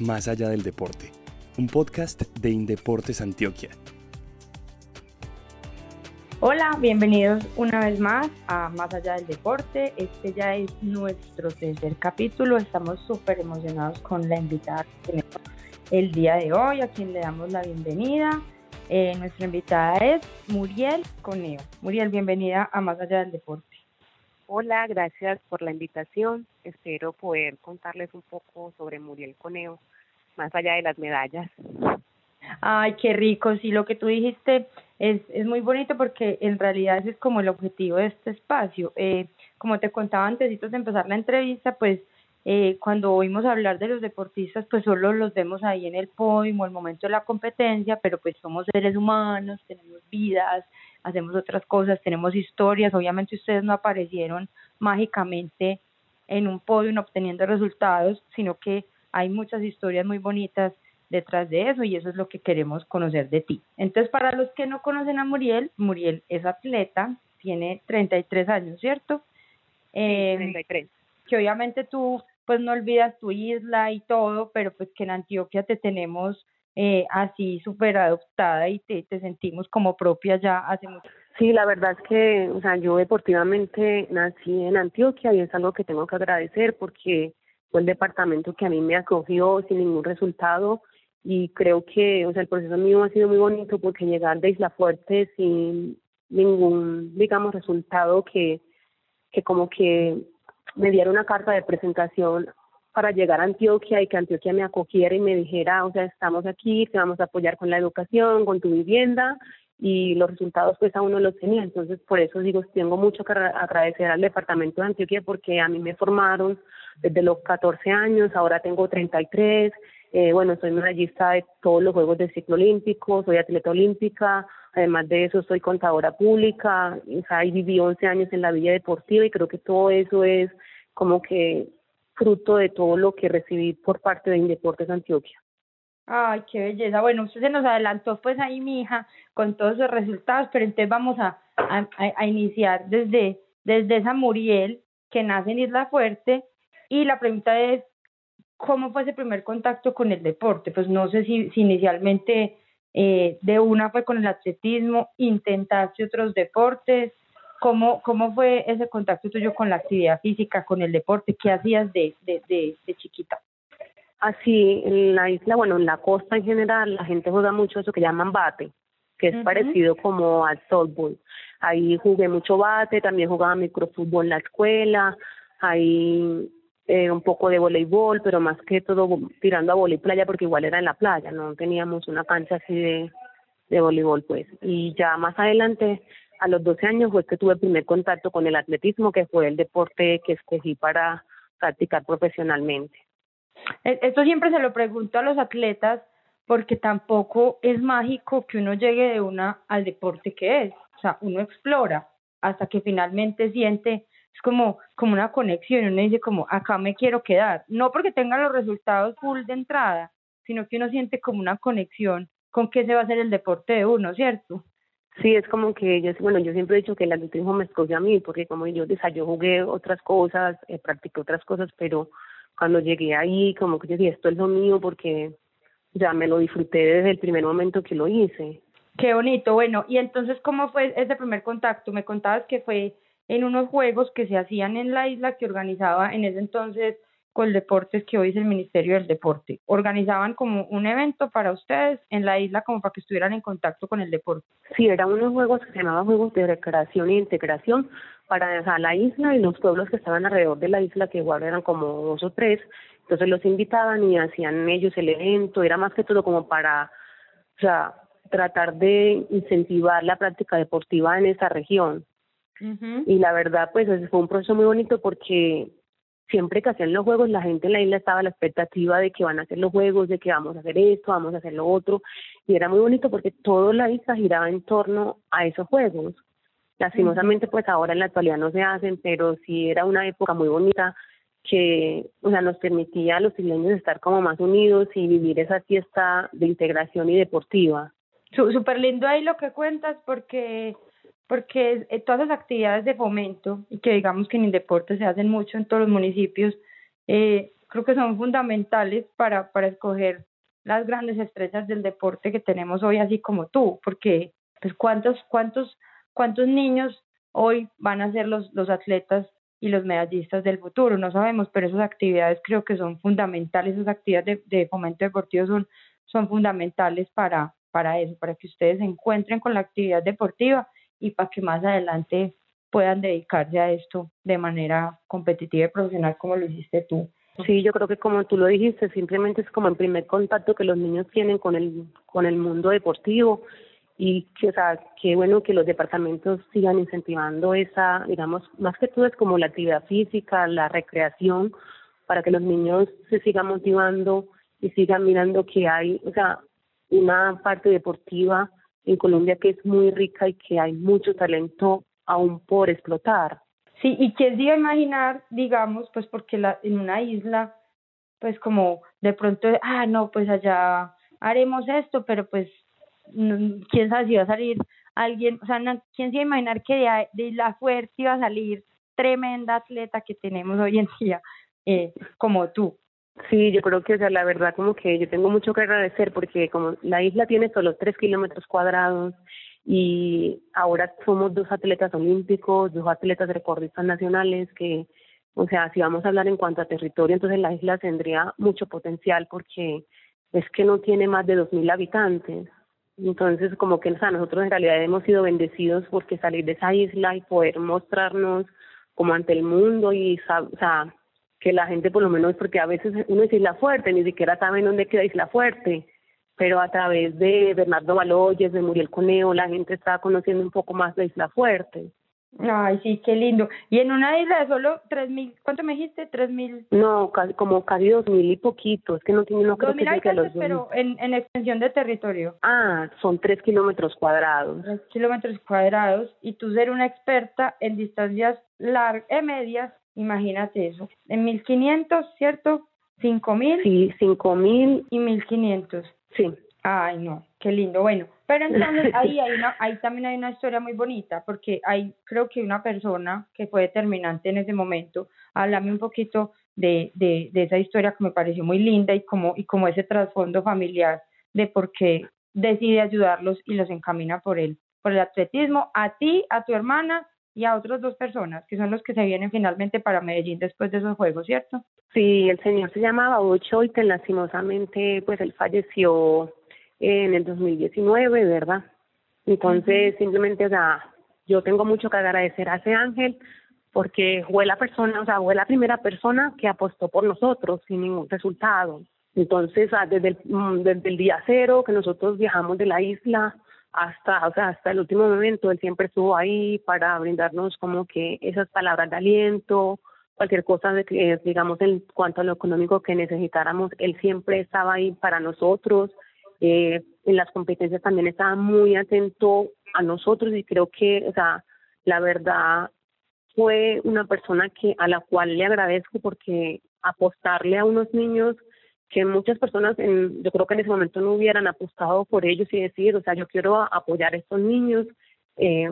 Más allá del deporte, un podcast de Indeportes Antioquia. Hola, bienvenidos una vez más a Más allá del deporte. Este ya es nuestro tercer capítulo. Estamos súper emocionados con la invitada que tenemos el día de hoy, a quien le damos la bienvenida. Eh, nuestra invitada es Muriel Coneo. Muriel, bienvenida a Más allá del deporte. Hola, gracias por la invitación. Espero poder contarles un poco sobre Muriel Coneo, más allá de las medallas. Ay, qué rico. Sí, lo que tú dijiste es, es muy bonito porque en realidad ese es como el objetivo de este espacio. Eh, como te contaba antes de empezar la entrevista, pues eh, cuando oímos hablar de los deportistas, pues solo los vemos ahí en el podio el momento de la competencia, pero pues somos seres humanos, tenemos vidas, hacemos otras cosas, tenemos historias, obviamente ustedes no aparecieron mágicamente en un podio obteniendo resultados, sino que hay muchas historias muy bonitas detrás de eso y eso es lo que queremos conocer de ti. Entonces, para los que no conocen a Muriel, Muriel es atleta, tiene 33 años, ¿cierto? Eh, 33. Que obviamente tú pues no olvidas tu isla y todo, pero pues que en Antioquia te tenemos eh, así súper adoptada y te, te sentimos como propia ya hace mucho Sí, la verdad es que, o sea, yo deportivamente nací en Antioquia y es algo que tengo que agradecer porque fue el departamento que a mí me acogió sin ningún resultado y creo que, o sea, el proceso mío ha sido muy bonito porque llegar de Isla Fuerte sin ningún, digamos, resultado que, que como que me diera una carta de presentación para llegar a Antioquia y que Antioquia me acogiera y me dijera, o sea, estamos aquí, te vamos a apoyar con la educación, con tu vivienda y los resultados pues aún no los tenía. Entonces, por eso digo, tengo mucho que agradecer al departamento de Antioquia porque a mí me formaron desde los 14 años, ahora tengo 33, eh, bueno, soy medallista de todos los Juegos del Ciclo Olímpico, soy atleta olímpica, además de eso soy contadora pública, o sea, y viví 11 años en la vida deportiva y creo que todo eso es como que fruto de todo lo que recibí por parte de Indeportes Antioquia. Ay, qué belleza. Bueno, usted se nos adelantó pues ahí, mi hija, con todos los resultados, pero entonces vamos a, a, a iniciar desde, desde esa Muriel que nace en Isla Fuerte y la pregunta es, ¿cómo fue ese primer contacto con el deporte? Pues no sé si, si inicialmente eh, de una fue con el atletismo, intentaste otros deportes, ¿Cómo, ¿Cómo fue ese contacto tuyo con la actividad física, con el deporte? ¿Qué hacías de, de, de, de chiquita? Así, en la isla, bueno, en la costa en general, la gente juega mucho eso que llaman bate, que es parecido como al softball. Ahí jugué mucho bate, también jugaba microfútbol en la escuela, ahí eh, un poco de voleibol, pero más que todo tirando a voleibol playa, porque igual era en la playa, no teníamos una cancha así de, de voleibol, pues. Y ya más adelante a los 12 años fue que tuve el primer contacto con el atletismo, que fue el deporte que escogí para practicar profesionalmente. E, esto siempre se lo pregunto a los atletas porque tampoco es mágico que uno llegue de una al deporte que es. O sea, uno explora hasta que finalmente siente, es como, como una conexión, uno dice como, acá me quiero quedar. No porque tenga los resultados full de entrada, sino que uno siente como una conexión con qué se va a hacer el deporte de uno, ¿cierto? Sí, es como que yo, bueno, yo siempre he dicho que el atletismo me escogió a mí, porque como yo, o yo jugué otras cosas, eh, practiqué otras cosas, pero cuando llegué ahí, como que yo dije, esto es lo mío, porque ya me lo disfruté desde el primer momento que lo hice. Qué bonito, bueno, y entonces, ¿cómo fue ese primer contacto? Me contabas que fue en unos juegos que se hacían en la isla que organizaba en ese entonces el Deportes, que hoy es el Ministerio del Deporte. Organizaban como un evento para ustedes en la isla como para que estuvieran en contacto con el deporte. Sí, eran unos juegos que se llamaban Juegos de Recreación e Integración para la isla y los pueblos que estaban alrededor de la isla, que igual eran como dos o tres. Entonces los invitaban y hacían ellos el evento. Era más que todo como para, o sea, tratar de incentivar la práctica deportiva en esa región. Y la verdad, pues fue un proceso muy bonito porque siempre que hacían los juegos, la gente en la isla estaba a la expectativa de que van a hacer los juegos, de que vamos a hacer esto, vamos a hacer lo otro, y era muy bonito porque toda la isla giraba en torno a esos juegos. Lastimosamente, pues ahora en la actualidad no se hacen, pero sí era una época muy bonita que o sea, nos permitía a los isleños estar como más unidos y vivir esa fiesta de integración y deportiva. Súper lindo ahí lo que cuentas porque porque eh, todas las actividades de fomento, y que digamos que en el deporte se hacen mucho en todos los municipios, eh, creo que son fundamentales para, para escoger las grandes estrellas del deporte que tenemos hoy, así como tú, porque pues cuántos, cuántos, cuántos niños hoy van a ser los, los atletas y los medallistas del futuro, no sabemos, pero esas actividades creo que son fundamentales, esas actividades de, de fomento deportivo son, son fundamentales para, para eso, para que ustedes se encuentren con la actividad deportiva y para que más adelante puedan dedicarse a esto de manera competitiva y profesional como lo hiciste tú. Sí, yo creo que como tú lo dijiste, simplemente es como el primer contacto que los niños tienen con el con el mundo deportivo y que o sea, qué bueno que los departamentos sigan incentivando esa, digamos, más que todo es como la actividad física, la recreación para que los niños se sigan motivando y sigan mirando que hay, o sea, una parte deportiva en Colombia que es muy rica y que hay mucho talento aún por explotar. Sí, y quién se iba a imaginar, digamos, pues porque la, en una isla, pues como de pronto, ah, no, pues allá haremos esto, pero pues quién sabe si va a salir alguien, o sea, quién se iba a imaginar que de, de Isla Fuerte iba a salir tremenda atleta que tenemos hoy en día, eh, como tú. Sí, yo creo que, o sea, la verdad, como que yo tengo mucho que agradecer porque como la isla tiene solo tres kilómetros cuadrados y ahora somos dos atletas olímpicos, dos atletas recordistas nacionales que, o sea, si vamos a hablar en cuanto a territorio, entonces la isla tendría mucho potencial porque es que no tiene más de dos mil habitantes. Entonces, como que o sea, nosotros en realidad hemos sido bendecidos porque salir de esa isla y poder mostrarnos como ante el mundo y, o sea, que la gente por lo menos, porque a veces uno es Isla Fuerte, ni siquiera saben dónde queda Isla Fuerte, pero a través de Bernardo Baloyes, de Muriel Coneo, la gente está conociendo un poco más de Isla Fuerte. Ay, sí, qué lindo. Y en una isla de solo tres mil, ¿cuánto me dijiste? ¿Tres mil? No, como casi dos mil y poquito, es que no tiene, no creo que los pero en, en extensión de territorio. Ah, son tres kilómetros cuadrados. Tres kilómetros cuadrados, y tú ser una experta en distancias largas, eh, medias, imagínate eso. En mil quinientos, ¿cierto? ¿Cinco mil? Sí, cinco mil. Y mil quinientos. Sí. Ay, no, qué lindo. Bueno, pero entonces ahí hay una, ahí también hay una historia muy bonita, porque hay, creo que una persona que fue determinante en ese momento. Háblame un poquito de, de, de esa historia que me pareció muy linda y como, y como ese trasfondo familiar de por qué decide ayudarlos y los encamina por él, por el atletismo, a ti, a tu hermana y a otras dos personas, que son los que se vienen finalmente para Medellín después de esos juegos, ¿cierto? Sí, el señor se llamaba Ocho y lastimosamente pues él falleció en el 2019, ¿verdad? Entonces, simplemente, o sea, yo tengo mucho que agradecer a ese ángel porque fue la persona, o sea, fue la primera persona que apostó por nosotros sin ningún resultado. Entonces, desde el, mm, desde el día cero que nosotros viajamos de la isla hasta, o sea, hasta el último momento, él siempre estuvo ahí para brindarnos como que esas palabras de aliento, cualquier cosa de que, digamos, en cuanto a lo económico que necesitáramos, él siempre estaba ahí para nosotros. Eh, en las competencias también estaba muy atento a nosotros y creo que, o sea, la verdad fue una persona que a la cual le agradezco porque apostarle a unos niños que muchas personas en, yo creo que en ese momento no hubieran apostado por ellos y decir, o sea, yo quiero apoyar a estos niños, eh,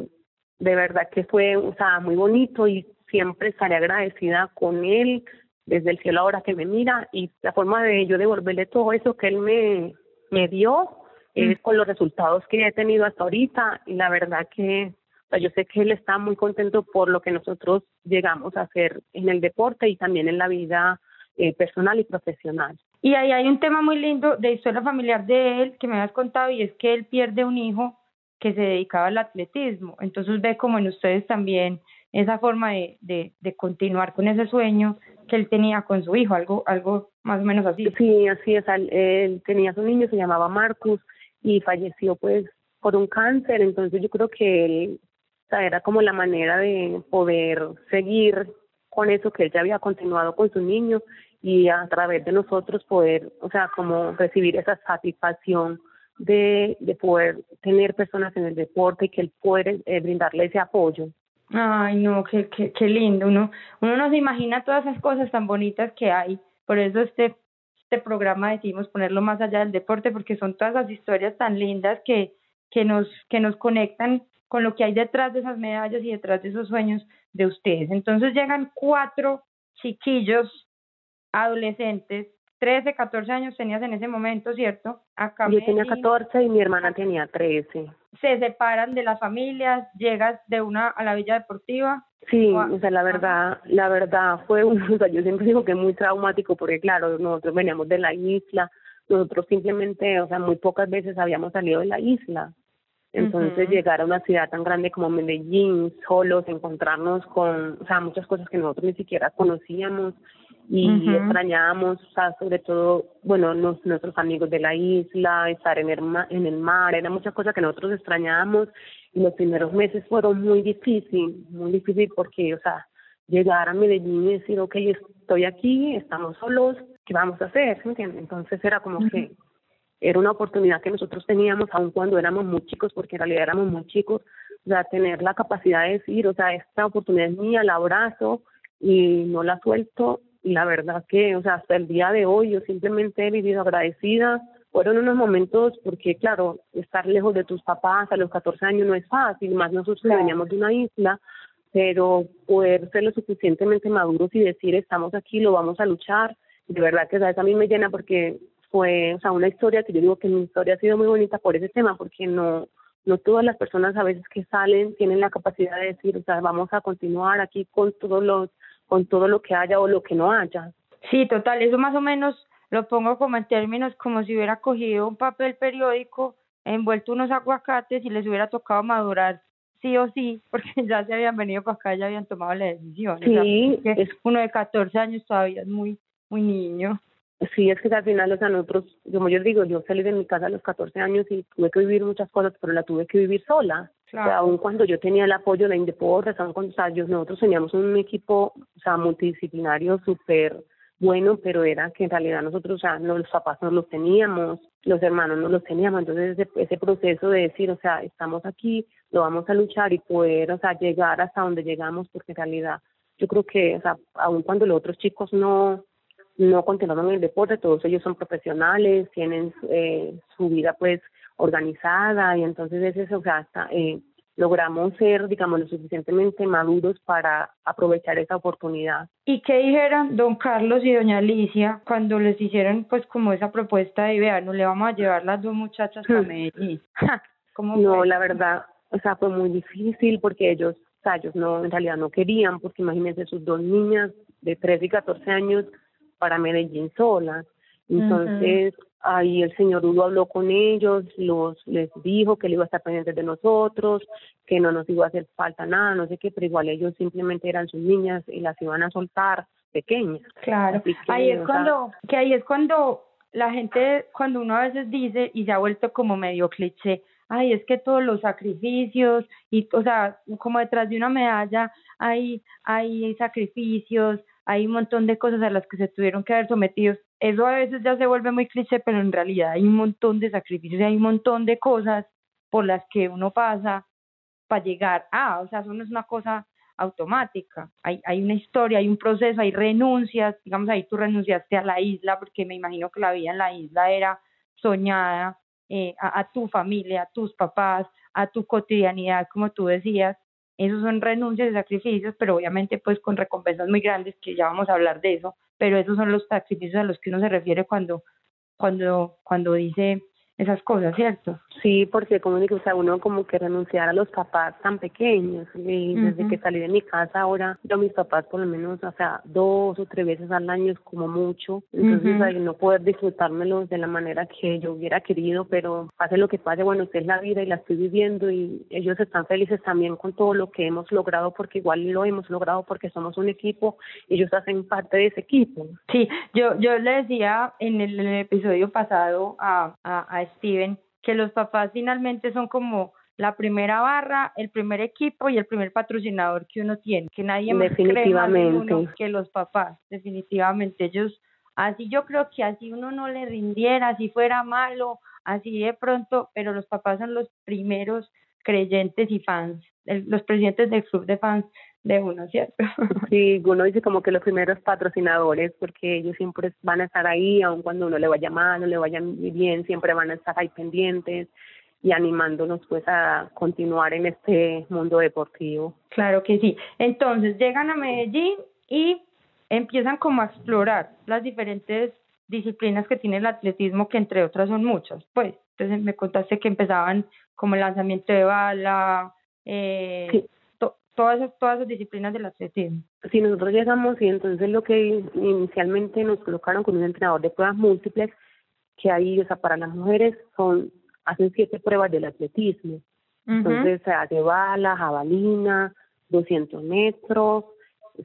de verdad que fue, o sea, muy bonito y siempre estaré agradecida con él desde el cielo ahora que me mira y la forma de yo devolverle todo eso que él me, me dio eh, mm. con los resultados que he tenido hasta ahorita y la verdad que yo sé que él está muy contento por lo que nosotros llegamos a hacer en el deporte y también en la vida eh, personal y profesional. Y ahí hay un tema muy lindo de historia familiar de él que me has contado y es que él pierde un hijo que se dedicaba al atletismo. Entonces ve como en ustedes también esa forma de, de, de continuar con ese sueño que él tenía con su hijo, algo, algo más o menos así. Sí, así es. Él tenía su niño, se llamaba Marcus y falleció pues por un cáncer. Entonces yo creo que él, o era como la manera de poder seguir con eso que él ya había continuado con su niño y a través de nosotros poder, o sea, como recibir esa satisfacción de, de poder tener personas en el deporte y que él puede eh, brindarle ese apoyo. Ay, no, qué, qué, qué lindo. Uno, uno no se imagina todas esas cosas tan bonitas que hay. Por eso este, este programa decidimos ponerlo más allá del deporte, porque son todas las historias tan lindas que, que, nos, que nos conectan con lo que hay detrás de esas medallas y detrás de esos sueños de ustedes. Entonces llegan cuatro chiquillos adolescentes, 13, 14 años tenías en ese momento, ¿cierto? Acá Yo tenía 14 y mi hermana tenía 13. Se separan de las familias, llegas de una a la Villa Deportiva. Sí, o, sea, la verdad, la verdad fue, un, o sea, yo siempre digo que es muy traumático porque claro, nosotros veníamos de la isla, nosotros simplemente, o sea, muy pocas veces habíamos salido de la isla. Entonces llegar a una ciudad tan grande como Medellín, solos, encontrarnos con, o sea, muchas cosas que nosotros ni siquiera conocíamos y extrañábamos, o sea, sobre todo, bueno, nuestros amigos de la isla, estar en el, en el mar, eran muchas cosas que nosotros extrañábamos y los primeros meses fueron muy difícil, muy difícil porque, o sea, llegar a Medellín y decir, ok, estoy aquí, estamos solos, ¿qué vamos a hacer? ¿Se entiende? Entonces era como que era una oportunidad que nosotros teníamos aun cuando éramos muy chicos, porque en realidad éramos muy chicos, o sea, tener la capacidad de decir, o sea, esta oportunidad es mía, la abrazo y no la suelto. Y la verdad que, o sea, hasta el día de hoy yo simplemente he vivido agradecida. Fueron unos momentos porque, claro, estar lejos de tus papás a los 14 años no es fácil, más nosotros que veníamos de una isla, pero poder ser lo suficientemente maduros y decir, estamos aquí, lo vamos a luchar, de verdad que ¿sabes? a mí me llena porque fue, o sea, una historia que yo digo que mi historia ha sido muy bonita por ese tema, porque no, no todas las personas a veces que salen tienen la capacidad de decir, o sea, vamos a continuar aquí con todos los, con todo lo que haya o lo que no haya. Sí, total, eso más o menos lo pongo como en términos como si hubiera cogido un papel periódico, envuelto unos aguacates y les hubiera tocado madurar sí o sí, porque ya se habían venido para acá, ya habían tomado la decisión. Sí, es uno de 14 años todavía es muy muy niño. Sí, es que al final, o sea, nosotros, como yo digo, yo salí de mi casa a los 14 años y tuve que vivir muchas cosas, pero la tuve que vivir sola. Claro. O sea, aun cuando yo tenía el apoyo de la Indeportes, aun cuando, o sea, nosotros teníamos un equipo, o sea, multidisciplinario súper bueno, pero era que en realidad nosotros, o sea, no, los papás no los teníamos, los hermanos no los teníamos, entonces ese, ese proceso de decir, o sea, estamos aquí, lo vamos a luchar y poder, o sea, llegar hasta donde llegamos, porque en realidad yo creo que, o sea, aun cuando los otros chicos no, no continuaron en el deporte, todos ellos son profesionales, tienen eh, su vida pues organizada y entonces es eso, o sea, hasta, eh, logramos ser, digamos, lo suficientemente maduros para aprovechar esa oportunidad. ¿Y qué dijeron don Carlos y doña Alicia cuando les hicieron pues como esa propuesta de, vea, no le vamos a llevar las dos muchachas a hmm. Medellín? no, la verdad, o sea, fue muy difícil porque ellos, o sea, ellos no, en realidad no querían, porque imagínense sus dos niñas de 13 y 14 años para Medellín sola. Entonces, ahí el señor Hugo habló con ellos, los les dijo que él iba a estar pendiente de nosotros, que no nos iba a hacer falta nada, no sé qué, pero igual ellos simplemente eran sus niñas y las iban a soltar pequeñas. Claro, ahí es cuando, que ahí es cuando la gente, cuando uno a veces dice, y se ha vuelto como medio cliché, ay, es que todos los sacrificios, y, o sea, como detrás de una medalla hay, hay sacrificios, hay un montón de cosas a las que se tuvieron que haber sometidos. Eso a veces ya se vuelve muy cliché, pero en realidad hay un montón de sacrificios hay un montón de cosas por las que uno pasa para llegar a, o sea, eso no es una cosa automática, hay, hay una historia, hay un proceso, hay renuncias, digamos ahí tú renunciaste a la isla porque me imagino que la vida en la isla era soñada, eh, a, a tu familia, a tus papás, a tu cotidianidad, como tú decías, esos son renuncias y sacrificios, pero obviamente pues con recompensas muy grandes, que ya vamos a hablar de eso, pero esos son los sacrificios a los que uno se refiere cuando, cuando, cuando dice esas cosas, ¿cierto? Sí, porque como digo, o sea, uno como que renunciar a los papás tan pequeños, y desde que salí de mi casa ahora, yo a mis papás por lo menos, o sea, dos o tres veces al año es como mucho, entonces no poder disfrutármelos de la manera que yo hubiera querido, pero pase lo que pase, bueno, esta es la vida y la estoy viviendo y ellos están felices también con todo lo que hemos logrado, porque igual lo hemos logrado porque somos un equipo y ellos hacen parte de ese equipo. Sí, yo, yo le decía en el, episodio pasado a, a Steven, que los papás finalmente son como la primera barra, el primer equipo y el primer patrocinador que uno tiene, que nadie más cree más uno que los papás, definitivamente. Ellos, así yo creo que así uno no le rindiera, así fuera malo, así de pronto, pero los papás son los primeros creyentes y fans, los presidentes del club de fans de uno, ¿cierto? Sí, uno dice como que los primeros patrocinadores, porque ellos siempre van a estar ahí, aun cuando uno le vaya mal, no le vaya bien, siempre van a estar ahí pendientes y animándonos pues a continuar en este mundo deportivo. Claro que sí. Entonces llegan a Medellín y empiezan como a explorar las diferentes disciplinas que tiene el atletismo, que entre otras son muchas, pues. Entonces me contaste que empezaban como el lanzamiento de bala, eh, todas, esas, todas esas disciplinas del atletismo. Si nosotros llegamos y entonces lo que inicialmente nos colocaron con un entrenador de pruebas múltiples, que ahí, o sea, para las mujeres son, hacen siete pruebas del atletismo. Entonces se hace bala, jabalina, 200 metros,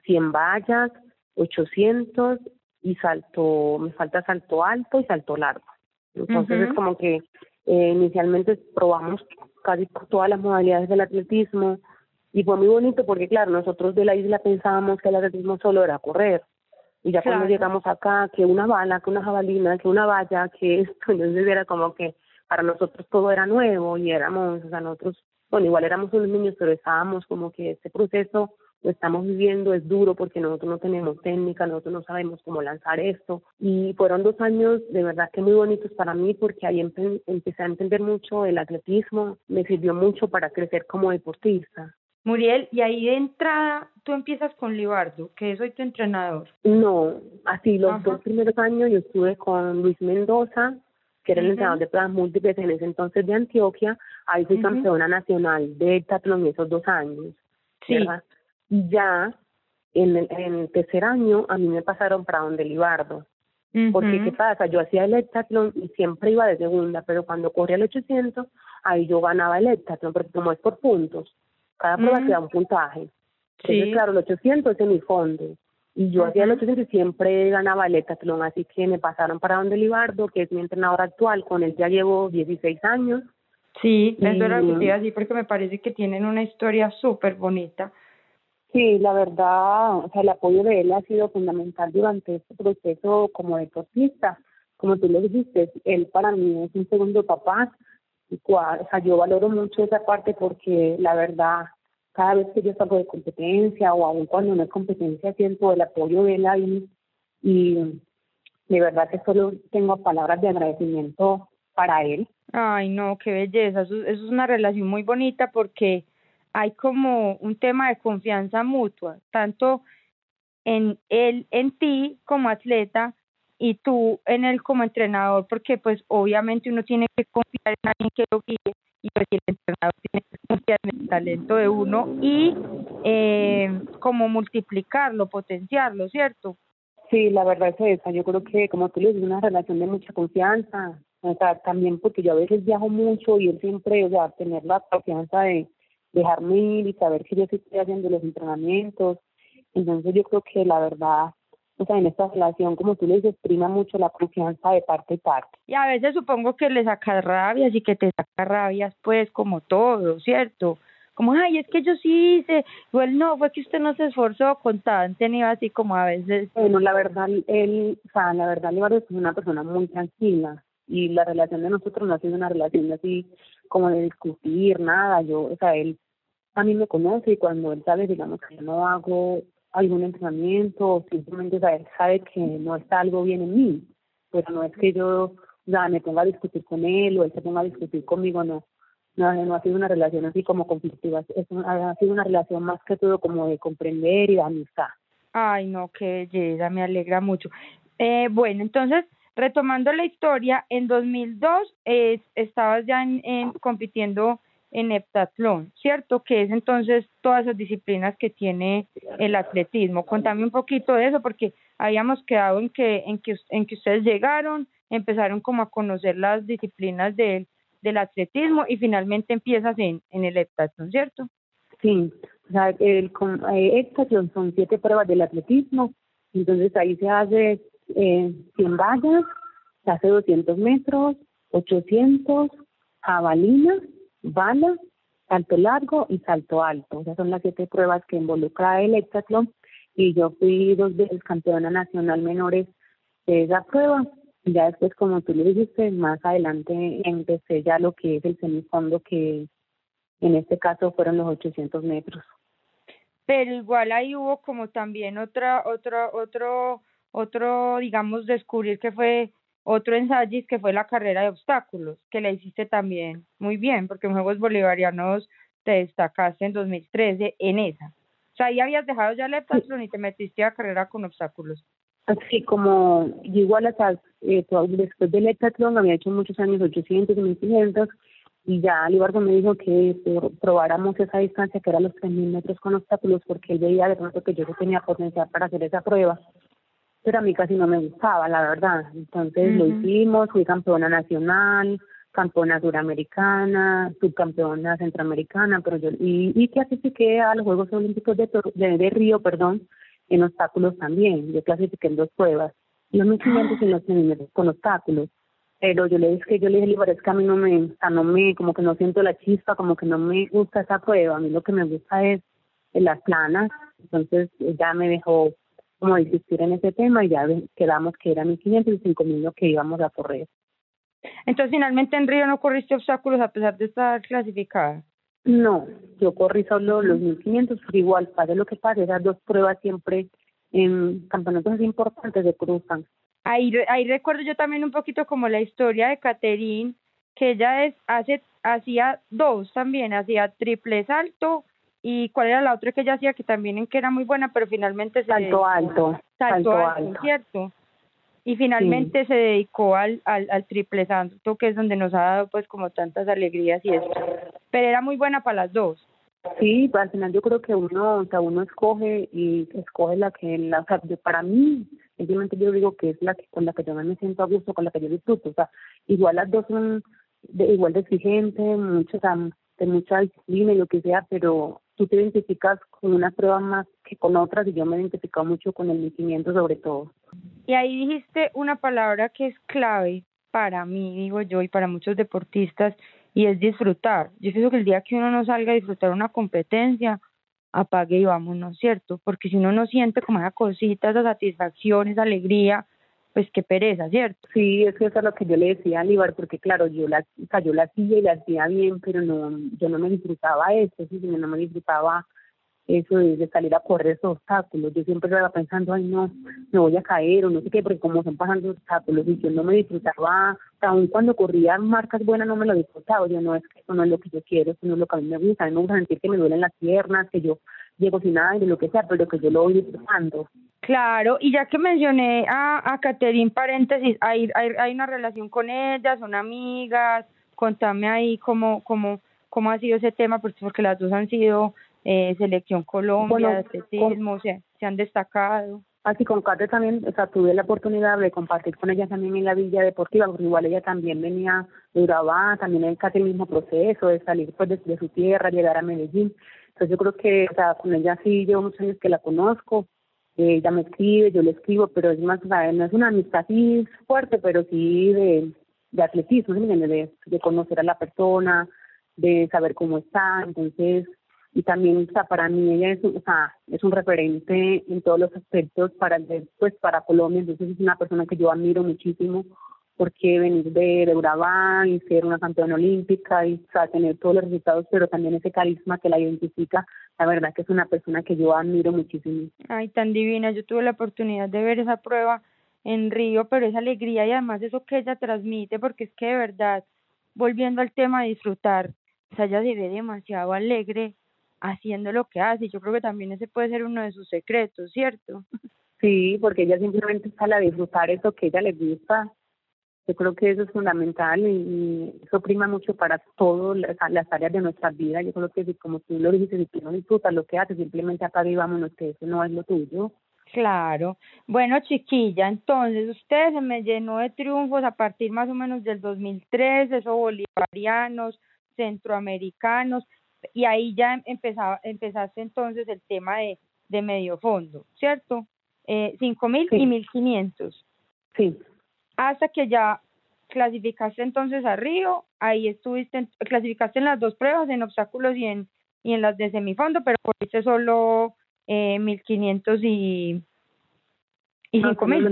100 vallas, 800 y salto, me falta salto alto y salto largo. Entonces es como que eh, inicialmente probamos casi todas las modalidades del atletismo y fue muy bonito porque claro, nosotros de la isla pensábamos que el atletismo solo era correr y ya cuando llegamos acá, que una bala, que una jabalina, que una valla, que esto, entonces era como que para nosotros todo era nuevo y éramos, o sea, nosotros, bueno, igual éramos unos niños, pero estábamos como que este proceso lo estamos viviendo, es duro porque nosotros no tenemos técnica, nosotros no sabemos cómo lanzar esto. Y fueron dos años de verdad que muy bonitos para mí porque ahí empecé a entender mucho el atletismo, me sirvió mucho para crecer como deportista. Muriel, y ahí de entrada tú empiezas con Libardo, que soy tu entrenador. No, así los dos primeros años yo estuve con Luis Mendoza, que era el entrenador de pruebas múltiples en ese entonces de Antioquia, ahí fui campeona nacional de en esos dos años. Sí. Y ya en el, en el tercer año a mí me pasaron para donde Libardo. Porque, ¿qué pasa? Yo hacía el heptatlón y siempre iba de segunda, pero cuando corría el 800, ahí yo ganaba el heptatlón, porque como es por puntos, cada prueba te da un puntaje. Entonces, claro, el 800 es mi fondo. Y yo hacía el 800 y siempre ganaba el heptatlón, así que me pasaron para donde Libardo, que es mi entrenador actual, con él ya llevo 16 años. Sí, eso era lo que iba a decir, porque me parece que tienen una historia súper bonita Sí, la verdad, o sea, el apoyo de él ha sido fundamental durante este proceso como deportista. Como tú lo dijiste, él para mí es un segundo papá. Y o sea, yo valoro mucho esa parte porque la verdad, cada vez que yo salgo de competencia o aún cuando no es competencia, siento el apoyo de él ahí. Y de verdad que solo tengo palabras de agradecimiento para él. Ay, no, qué belleza. eso es una relación muy bonita porque hay como un tema de confianza mutua, tanto en él, en ti como atleta y tú en él como entrenador, porque pues obviamente uno tiene que confiar en alguien que lo guíe y pues el entrenador tiene que confiar en el talento de uno y eh, como multiplicarlo, potenciarlo, ¿cierto? Sí, la verdad es esa. Yo creo que, como tú le dices, una relación de mucha confianza. O sea, también porque yo a veces viajo mucho y él siempre, o sea, tener la confianza de, dejarme ir y saber que yo estoy haciendo los entrenamientos. Entonces yo creo que la verdad, o sea, en esta relación, como tú le dices, prima mucho la confianza de parte y parte. Y a veces supongo que le sacas rabias y que te sacas rabias, pues, como todo, ¿cierto? Como, ay, es que yo sí hice, bueno, no, fue que usted no se esforzó con tan, tenía así como a veces. Bueno, la verdad, él, o sea, la verdad, Álvaro es una persona muy tranquila y la relación de nosotros no ha sido una relación así como de discutir, nada. Yo, o sea, él a mí me conoce y cuando él sabe, digamos, que yo no hago algún entrenamiento, simplemente él sabe que no está algo bien en mí, pero no es que yo ya me ponga a discutir con él o él se ponga a discutir conmigo, no. No, ha sido una relación así como conflictiva, es ha sido una relación más que todo como de comprender y de amistad. Ay, no, qué belleza, me alegra mucho. Eh, bueno, entonces, Retomando la historia, en 2002 eh, estabas ya en, compitiendo en heptatlón, ¿cierto? Que es entonces todas esas disciplinas que tiene el atletismo. Contame un poquito de eso porque habíamos quedado en que en que en que ustedes llegaron, empezaron como a conocer las disciplinas del del atletismo y finalmente empiezas en, en el heptatlón, ¿cierto? Sí, o sea, el eh, heptatlón son siete pruebas del atletismo, entonces ahí se hace eh, 100 vallas, se hace 200 metros, 800, jabalina, bala, salto largo y salto alto. Esas son las siete pruebas que involucra el hexatlón y yo fui dos veces campeona nacional menores de esa prueba. Ya después, como tú le dijiste, más adelante empecé ya lo que es el semifondo, que en este caso fueron los 800 metros. Pero igual ahí hubo como también otra, otra, otro otro, digamos, descubrir que fue otro ensayo que fue la carrera de obstáculos, que la hiciste también muy bien, porque en Juegos Bolivarianos te destacaste en 2013 en esa. O sea, ahí habías dejado ya el heptatlón y te metiste a carrera con obstáculos. Así como yo igual hasta eh, después del heptatlón había hecho muchos años 800 y 1500 y ya Libardo me dijo que probáramos esa distancia que era los 3.000 metros con obstáculos porque él veía de pronto que yo tenía potencial para hacer esa prueba pero a mí casi no me gustaba la verdad. Entonces lo hicimos fui campeona nacional campeona suramericana subcampeona centroamericana pero yo y, y clasifiqué a los Juegos Olímpicos de, de, Río perdón en obstáculos también. Yo clasifiqué en dos pruebas. Los 1500 y los 100 metros con obstáculos pero yo le dije que yo le dije es que a mí no me, o no me, como que no siento la chispa, como que no me gusta esa prueba, a mí lo que me gusta es las planas, entonces ya me dejó como insistir en ese tema y ya quedamos que eran 1500 y 5000 lo que íbamos a correr. Entonces finalmente en Río no corriste obstáculos a pesar de estar clasificada. No, yo corrí solo los 1500, pero igual, pase lo que pase, esas dos pruebas siempre en campeonatos importantes se cruzan. Ahí, ahí recuerdo yo también un poquito como la historia de Caterín, que ella es, hace, hacía dos también, hacía triple salto y cuál era la otra que ella hacía que también en que era muy buena, pero finalmente se salto alto, salto, alto, cierto. Y finalmente se dedicó al, al, al triple salto, que es donde nos ha dado pues como tantas alegrías y eso. Pero era muy buena para las dos. Sí, al final yo creo que uno, o sea, uno escoge y escoge la que, la, o sea, para mí, simplemente yo digo que es la que con la que yo me siento a gusto, con la que yo disfruto, o sea, igual las dos son de, igual de exigente, mucho, o sea, mucha disciplina y lo que sea, pero tú te identificas con una prueba más que con otras y yo me he identificado mucho con el 1500 sobre todo. Y ahí dijiste una palabra que es clave para mí, digo yo, y para muchos deportistas, y es disfrutar. Yo pienso que el día que uno no salga a disfrutar una competencia, apague y vámonos, ¿cierto? Porque si uno no siente como esa cosita, esa satisfacción, esa alegría, pues qué pereza, ¿cierto? Sí, es que eso es lo que yo le decía a Aníbal, porque claro, yo la, o yo la hacía y la hacía bien, pero no, yo no me disfrutaba eso, sí, no me disfrutaba eso de, salir a correr esos obstáculos. Yo siempre estaba pensando, ay, no, me voy a caer o no sé qué, porque como son pasando obstáculos y yo no me disfrutaba, aún cuando corría marcas buenas no me lo disfrutaba. Yo no, es que eso no es lo que yo quiero, eso no es lo que a mí me gusta. A mí me gusta sentir que me duelen las piernas, que yo llego sin nada y lo que sea, pero que yo lo voy disfrutando. Claro, y ya que mencioné a, a Caterín, paréntesis, hay, hay, hay una relación con ella, son amigas, contame ahí cómo, cómo, cómo ha sido ese tema, porque las dos han sido eh, Selección Colombia, atletismo, se, se han destacado. Así con Kate también, o sea, tuve la oportunidad de compartir con ella también en la Villa Deportiva, porque igual ella también venía de Urabá, también en casi el mismo proceso de salir pues de, su tierra, llegar a Medellín. Entonces yo creo que, o sea, con ella sí llevo muchos años que la conozco, ella me escribe, yo le escribo, pero es más, no es una amistad así fuerte, pero sí de, de atletismo, de, de conocer a la persona, de saber cómo está, entonces y también o para mí ella es, o sea, es un referente en todos los aspectos para pues para Colombia entonces es una persona que yo admiro muchísimo porque venir de, de Urabá y ser una campeona olímpica y o sea, tener todos los resultados pero también ese carisma que la identifica la verdad que es una persona que yo admiro muchísimo ay tan divina yo tuve la oportunidad de ver esa prueba en Río pero esa alegría y además eso que ella transmite porque es que de verdad volviendo al tema de disfrutar o sea ella se ve demasiado alegre haciendo lo que hace. Yo creo que también ese puede ser uno de sus secretos, ¿cierto? Sí, porque ella simplemente está a disfrutar eso que ella le gusta. Yo creo que eso es fundamental y, eso prima mucho para todas las, áreas de nuestra vida. Yo creo que si, como tú lo dijiste, si tú no disfrutas lo que haces, simplemente apaga y vámonos, que eso no es lo tuyo. Claro. Bueno, chiquilla, entonces usted se me llenó de triunfos a partir más o menos del 2003, esos bolivarianos, centroamericanos y ahí ya empezaba, empezaste entonces el tema de, de medio fondo, ¿cierto? Eh, cinco mil y mil quinientos. Sí. Hasta que ya clasificaste entonces a Río, ahí estuviste, clasificaste en las dos pruebas, en obstáculos y en, y en las de semifondo, pero corriste solo eh, mil quinientos y, y cinco mil.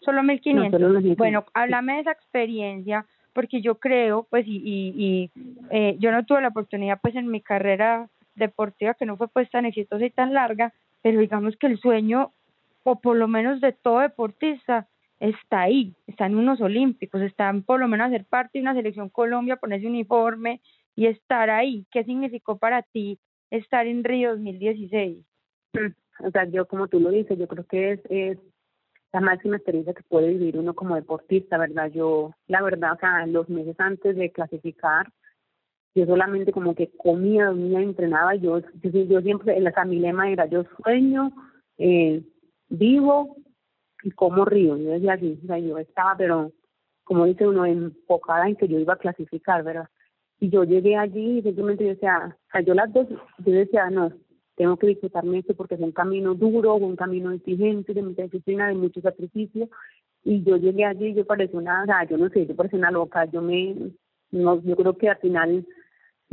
Solo mil quinientos. Bueno, háblame de esa experiencia porque yo creo, pues, y, y, eh, yo no tuve la oportunidad, pues, en mi carrera deportiva, que no fue pues tan exitosa y tan larga, pero digamos que el sueño, o por lo menos de todo deportista, está ahí, está en unos olímpicos, está en por lo menos ser parte de una selección Colombia, ponerse uniforme y estar ahí. ¿Qué significó para ti estar en Río 2016? Mm, o sea, yo como tú lo dices, yo creo que es, es la máxima experiencia que puede vivir uno como deportista, ¿verdad? Yo, la verdad, o sea, los meses antes de clasificar, yo solamente como que comía, dormía, entrenaba, yo, yo, yo siempre, en la mi lema era, yo sueño, eh, vivo y como río, yo decía así, o sea, yo estaba, pero como dice uno, enfocada en que yo iba a clasificar, ¿verdad? Y yo llegué allí y simplemente yo decía, o sea, yo las dos, yo decía, no, tengo que disfrutarme esto porque es un camino duro, un camino exigente, de mucha disciplina, de mucho sacrificio. Y yo llegué allí y yo parecía una, o sea, yo no sé, yo parecía una loca, yo me, no, yo creo que al final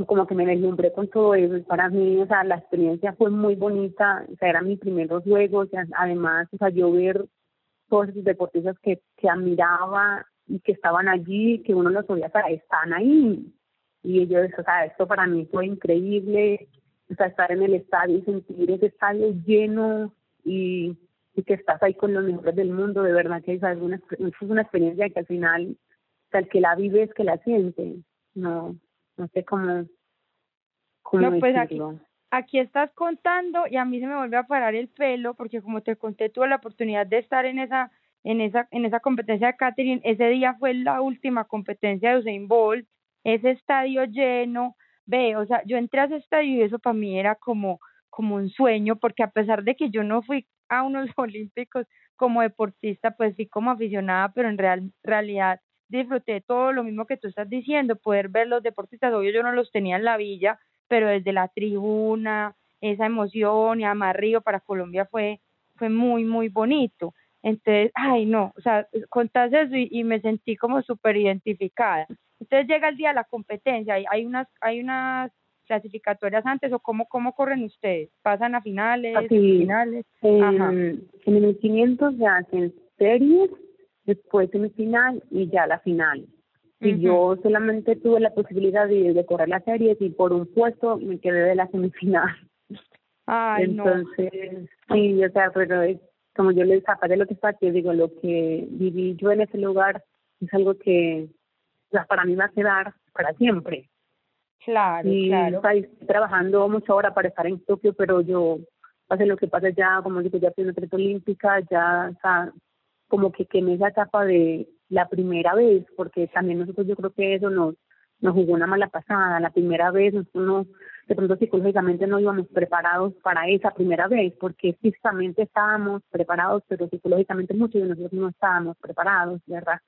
como que me deslumbré con todo eso. Para mí, o sea, la experiencia fue muy bonita, o sea, eran mis primeros juegos, además, o sea, yo ver todos esos deportistas que, que admiraba y que estaban allí, que uno los o sea, están ahí. Y ellos, o sea, esto para mí fue increíble, o sea, estar en el estadio y sentir ese estadio lleno y, y que estás ahí con los mejores del mundo, de verdad que es, una, es una experiencia que al final, o sea, el que la vive es que la siente, no, no sé cómo, cómo no, pues aquí, aquí estás contando y a mí se me vuelve a parar el pelo porque como te conté tuve la oportunidad de estar en esa en esa en esa competencia de Catherine ese día fue la última competencia de Usain Bolt. Ese estadio lleno. Ve o sea yo entré a ese estadio y eso para mí era como como un sueño porque a pesar de que yo no fui a unos olímpicos como deportista pues sí como aficionada pero en real realidad disfruté todo lo mismo que tú estás diciendo, poder ver los deportistas, obvio yo no los tenía en la villa, pero desde la tribuna, esa emoción y Amarrío para Colombia fue, fue muy, muy bonito. Entonces, ay, no, o sea, contás eso y, me sentí como súper identificada. Entonces llega el día de la competencia, hay, hay unas, hay unas clasificatorias antes o cómo, cómo corren ustedes? ¿Pasan a finales? finales? En, en el 500 se hacen series después semifinal y ya la final. Y yo solamente tuve la posibilidad de, de correr las series y por un puesto me quedé de la semifinal. Ay, Entonces, sí, o sea, pero como yo les de lo que está aquí, digo, lo que viví yo en ese lugar es algo que o sea, para mí va a quedar para siempre. Claro, y, claro. estoy trabajando mucho ahora para estar en Tokio, pero yo, pase lo que pase ya, como digo, ya fui una atleta olímpica, ya, o sea, como que en esa etapa de la primera vez, porque también nosotros yo creo que eso nos, nos jugó una mala pasada, la primera vez nosotros de pronto psicológicamente no íbamos preparados para esa primera vez, porque físicamente estábamos preparados, pero psicológicamente muchos de nosotros no estábamos preparados, ¿verdad?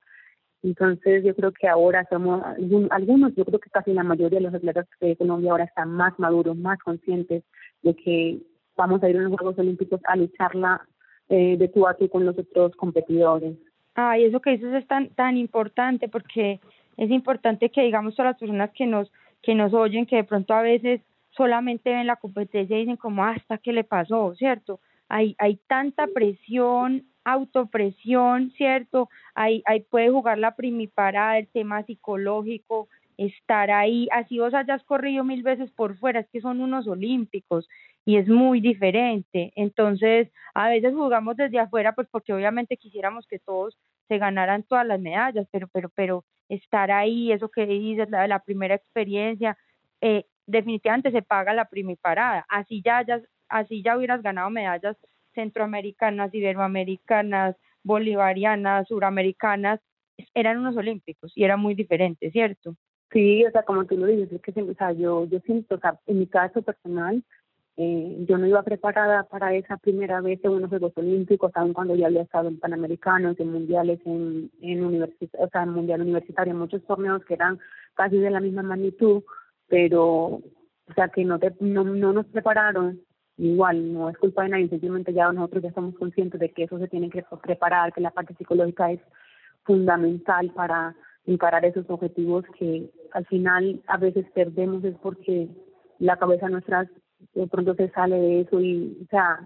Entonces yo creo que ahora somos, algunos, yo creo que casi la mayoría de los atletas de Colombia ahora están más maduros, más conscientes de que vamos a ir a los Juegos Olímpicos a lucharla eh, de tú a con los otros competidores. Ay, eso que dices es tan tan importante porque es importante que digamos a las personas que nos que nos oyen que de pronto a veces solamente ven la competencia y dicen como hasta ah, qué le pasó, ¿cierto? Hay hay tanta presión, autopresión, ¿cierto? Hay hay puede jugar la primiparada, el tema psicológico, estar ahí, así vos hayas corrido mil veces por fuera, es que son unos olímpicos y es muy diferente. Entonces, a veces jugamos desde afuera, pues porque obviamente quisiéramos que todos se ganaran todas las medallas, pero, pero, pero estar ahí, eso que dices, la, la primera experiencia, eh, definitivamente se paga la primiparada. Así ya, ya, así ya hubieras ganado medallas centroamericanas, iberoamericanas, bolivarianas, suramericanas, eran unos olímpicos y era muy diferente, ¿cierto? Sí, o sea, como tú lo dices, es que o sea, yo, yo siento, o sea, en mi caso personal, eh, yo no iba preparada para esa primera vez en unos Juegos Olímpicos, aun cuando ya había estado en Panamericanos, en mundiales, en, en o sea, en mundial universitario, muchos torneos que eran casi de la misma magnitud, pero, o sea, que no, te, no, no nos prepararon. Igual, no es culpa de nadie, simplemente ya nosotros ya estamos conscientes de que eso se tiene que preparar, que la parte psicológica es fundamental para encarar esos objetivos que al final a veces perdemos es porque la cabeza nuestra de pronto se sale de eso y, o sea,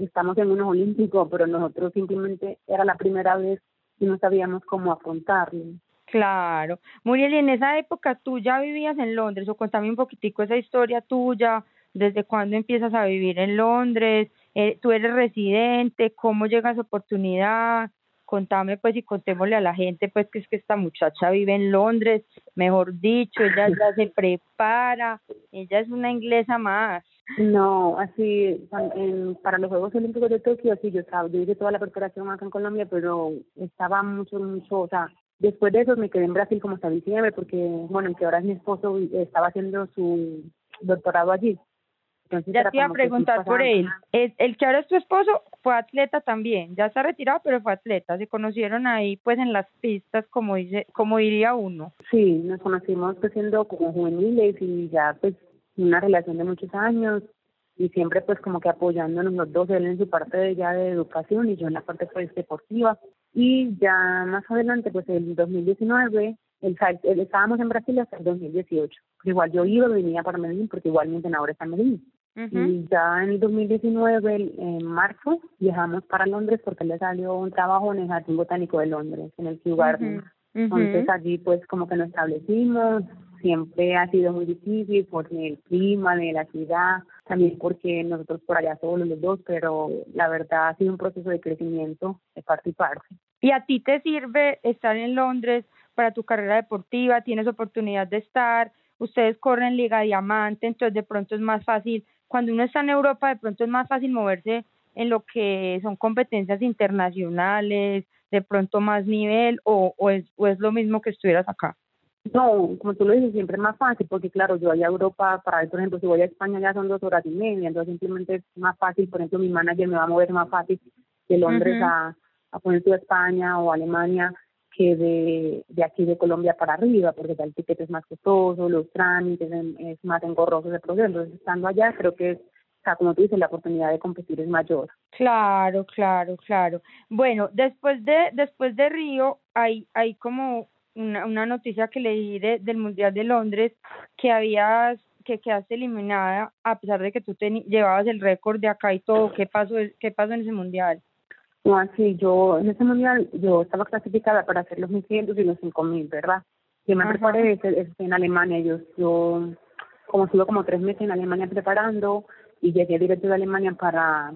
estamos en unos olímpicos, pero nosotros simplemente era la primera vez y no sabíamos cómo afrontarlo. Claro. Muriel, en esa época tú ya vivías en Londres, o contame un poquitico esa historia tuya, desde cuándo empiezas a vivir en Londres, eh, tú eres residente, cómo llega esa oportunidad, contame pues y contémosle a la gente pues que es que esta muchacha vive en Londres, mejor dicho, ella ya se prepara, ella es una inglesa más. No, así, en, para los Juegos Olímpicos de Tokio, así yo estaba, yo hice toda la preparación acá en Colombia, pero estaba mucho, mucho, o sea, después de eso me quedé en Brasil como hasta diciembre, porque, bueno, que ahora mi esposo estaba haciendo su doctorado allí. Entonces ya te iba a preguntar por él. El, el, que ahora es tu esposo fue atleta también, ya está retirado, pero fue atleta. Se conocieron ahí, pues, en las pistas, como dice, como diría uno. Sí, nos conocimos pues siendo como juveniles y ya, pues, una relación de muchos años y siempre pues como que apoyándonos los dos, él en su parte de ya de educación y yo en la parte pues deportiva. Y ya más adelante, pues el 2019, el, el, estábamos en Brasil hasta el 2018. Igual yo iba, venía para Medellín porque igualmente ahora está en Medellín. Y ya en el 2019, en marzo, viajamos para Londres porque le salió un trabajo en el Jardín Botánico de Londres, en el Kew Garden. Entonces allí pues como que nos establecimos, siempre ha sido muy difícil por el clima de la ciudad, también porque nosotros por allá somos los dos, pero la verdad ha sido un proceso de crecimiento de parte y parte. ¿Y a ti te sirve estar en Londres para tu carrera deportiva? ¿Tienes oportunidad de estar? Ustedes corren Liga Diamante, entonces de pronto es más fácil cuando uno está en Europa de pronto es más fácil moverse en lo que son competencias internacionales, de pronto más nivel o, o, es, o es lo mismo que estuvieras acá? No, como tú lo dices, siempre es más fácil, porque claro, yo voy a Europa, para por ejemplo, si voy a España ya son dos horas y media, entonces simplemente es más fácil, por ejemplo, mi manager me va a mover más fácil de Londres a, a poner a España o Alemania que de, de aquí de Colombia para arriba, porque el ticket es más costoso, los trámites es más engorroso el proceso. Entonces, estando allá, creo que es, como tú dices, la oportunidad de competir es mayor. Claro, claro, claro. Bueno, después de después de Río, hay, hay como una, una noticia que leí de, del Mundial de Londres que habías que quedaste eliminada a pesar de que tú te, llevabas el récord de acá y todo. ¿Qué pasó, qué pasó en ese Mundial? No, así, yo en ese mundial yo estaba clasificada para hacer los 1500 y los 5000, ¿verdad? Yo me preparé en Alemania, yo, yo como estuve como tres meses en Alemania preparando y llegué directo de Alemania para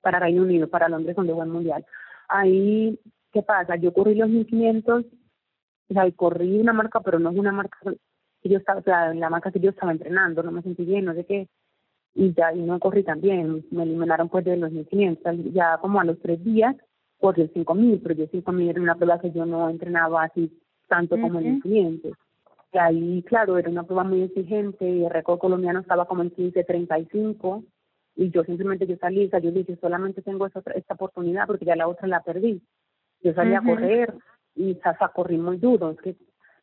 para Reino Unido, para Londres, donde fue el mundial. Ahí, ¿qué pasa? Yo corrí los 1500, o sea, corrí una marca, pero no es una marca que yo estaba, o sea, la marca que yo estaba entrenando, no me sentí bien, no sé qué y ya y no corrí también, me eliminaron pues de los 1500, ya como a los tres días corrí el 5000, pero yo 5000 era una prueba que yo no entrenaba así tanto como en 1500. Y ahí, claro, era una prueba muy exigente y el récord colombiano estaba como en 15.35 y yo simplemente yo salí, o sea, yo dije, solamente tengo esta, esta oportunidad porque ya la otra la perdí. Yo salí a correr y o sea, corrí muy duro, es que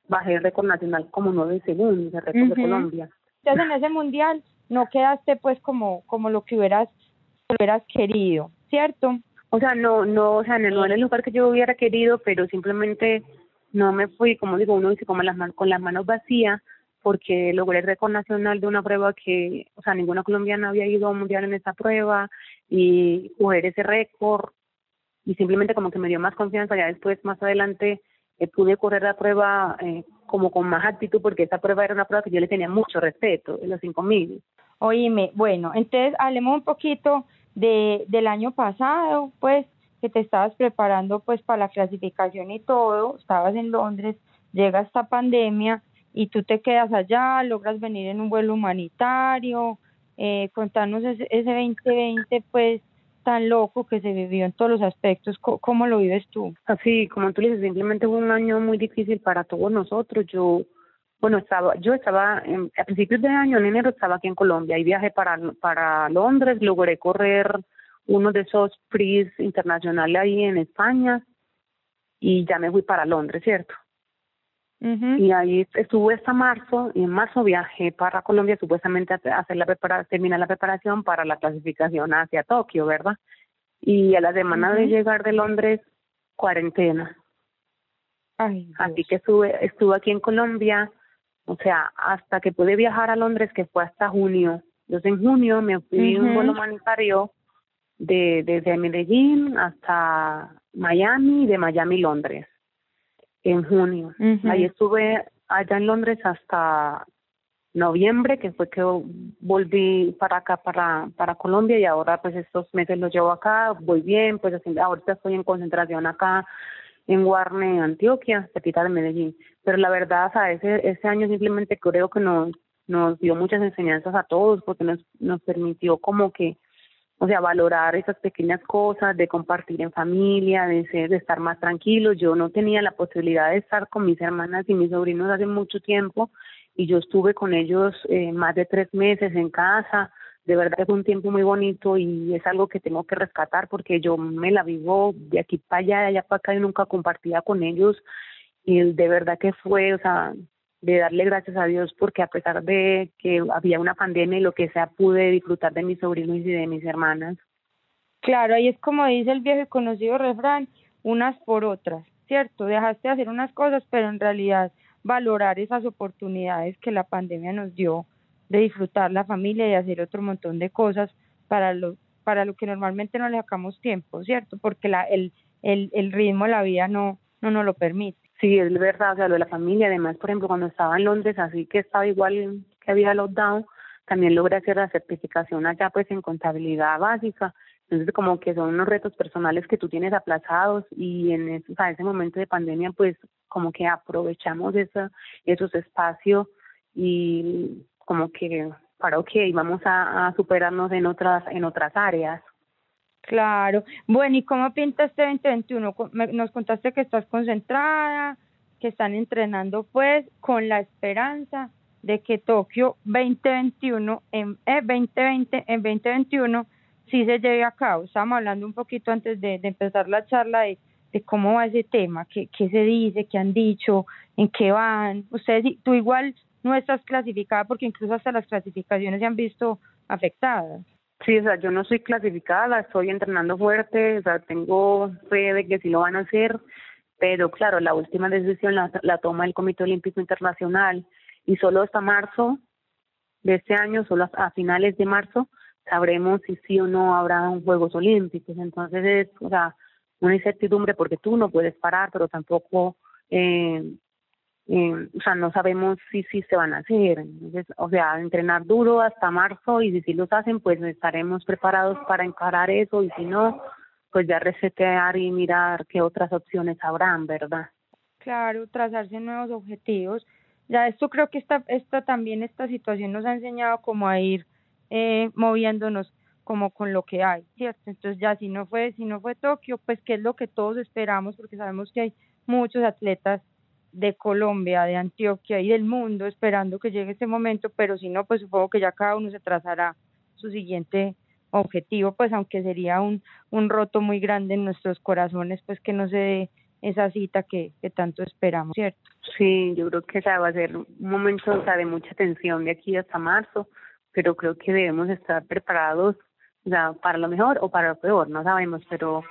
bajé el récord nacional como nueve segundos, el récord de Colombia. Entonces en ese mundial no quedaste pues como como lo que hubieras hubieras querido, ¿cierto? O sea, no no, o sea, no era el lugar que yo hubiera querido, pero simplemente no me fui, como digo, uno dice como las con las manos vacías porque logré el récord nacional de una prueba que, o sea, ninguna colombiana había ido a un mundial en esa prueba y coger ese récord y simplemente como que me dio más confianza ya después más adelante eh, pude correr la prueba eh, como con más actitud porque esa prueba era una prueba que yo le tenía mucho respeto en los 5000. Oíme, bueno, entonces hablemos un poquito de del año pasado, pues que te estabas preparando pues para la clasificación y todo, estabas en Londres, llega esta pandemia y tú te quedas allá, logras venir en un vuelo humanitario, eh, contarnos ese, ese 2020 pues tan loco que se vivió en todos los aspectos. ¿Cómo, lo vives tú? Así, como tú dices, simplemente fue un año muy difícil para todos nosotros. Yo, bueno, estaba, yo estaba, en, a principios de año, en enero, estaba aquí en Colombia y viajé para, para Londres, logré correr uno de esos PRIs internacionales ahí en España y ya me fui para Londres, ¿cierto? Y ahí estuve hasta marzo, y en marzo viajé para Colombia supuestamente a hacer la terminar la preparación para la clasificación hacia Tokio, ¿verdad? Y a la semana de llegar de Londres, cuarentena. Así que estuve, estuve aquí en Colombia, o sea, hasta que pude viajar a Londres, que fue hasta junio. Entonces en junio me fui un vuelo humanitario de desde Medellín hasta Miami, de Miami Londres en junio. Ahí estuve allá en Londres hasta noviembre, que fue que volví para acá, para, para Colombia, y ahora pues estos meses los llevo acá, voy bien, pues ahorita estoy en concentración acá en Guarne, Antioquia, cerquita de Medellín. Pero la verdad, o ese, ese año simplemente creo que nos, nos dio muchas enseñanzas a todos porque nos, nos permitió como que, o sea, valorar esas pequeñas cosas, de compartir en familia, de, ser, de estar más tranquilos. Yo no tenía la posibilidad de estar con mis hermanas y mis sobrinos hace mucho tiempo y yo estuve con ellos eh, más de tres meses en casa. De verdad fue un tiempo muy bonito y es algo que tengo que rescatar porque yo me la vivo de aquí para allá, de allá para acá y nunca compartía con ellos y de verdad que fue, o sea, de darle gracias a Dios porque a pesar de que había una pandemia y lo que sea, pude disfrutar de mis sobrinos y de mis hermanas. Claro, ahí es como dice el viejo conocido refrán, unas por otras, ¿cierto? Dejaste de hacer unas cosas, pero en realidad valorar esas oportunidades que la pandemia nos dio de disfrutar la familia y hacer otro montón de cosas para lo para lo que normalmente no le sacamos tiempo, ¿cierto? Porque la el el, el ritmo de la vida no no nos lo permite. Sí, es verdad, o sea, lo de la familia, además, por ejemplo, cuando estaba en Londres, así que estaba igual que había lockdown, también logré hacer la certificación allá, pues, en contabilidad básica. Entonces, como que son unos retos personales que tú tienes aplazados y en ese, o ese momento de pandemia, pues, como que aprovechamos esa, esos espacios y como que para, ok, vamos a, a superarnos en otras, en otras áreas. Claro. Bueno, ¿y cómo pinta este 2021? Nos contaste que estás concentrada, que están entrenando pues con la esperanza de que Tokio 2021 en eh, 2020 en 2021 sí se lleve a cabo. Estábamos hablando un poquito antes de, empezar la charla de, de cómo va ese tema, qué, qué se dice, qué han dicho, en qué van. Ustedes, tú igual no estás clasificada porque incluso hasta las clasificaciones se han visto afectadas. Sí, o sea, yo no soy clasificada, estoy entrenando fuerte, o sea, tengo fe de que sí lo van a hacer, pero claro, la última decisión la, la toma el Comité Olímpico Internacional y solo hasta marzo de este año, solo a finales de marzo, sabremos si sí o no habrá Juegos Olímpicos. Entonces es, o sea, una incertidumbre porque tú no puedes parar, pero tampoco eh, eh, o sea, no sabemos si sí se van a hacer. Entonces, o sea, entrenar duro hasta marzo y si sí los hacen, pues estaremos preparados para encarar eso y si no, pues ya resetear y mirar qué otras opciones habrán, ¿verdad? Claro, trazarse nuevos objetivos. Ya esto creo que esta, esta también esta situación nos ha enseñado como a ir eh, moviéndonos como con lo que hay, ¿cierto? Entonces ya si no fue si no fue Tokio, pues qué es lo que todos esperamos porque sabemos que hay muchos atletas de Colombia, de Antioquia y del mundo esperando que llegue ese momento, pero si no, pues supongo que ya cada uno se trazará su siguiente objetivo, pues aunque sería un, un roto muy grande en nuestros corazones, pues que no se dé esa cita que, que tanto esperamos, ¿cierto? Sí, yo creo que esa va a ser un momento de mucha tensión de aquí hasta marzo, pero creo que debemos estar preparados o sea, para lo mejor o para lo peor, no sabemos, pero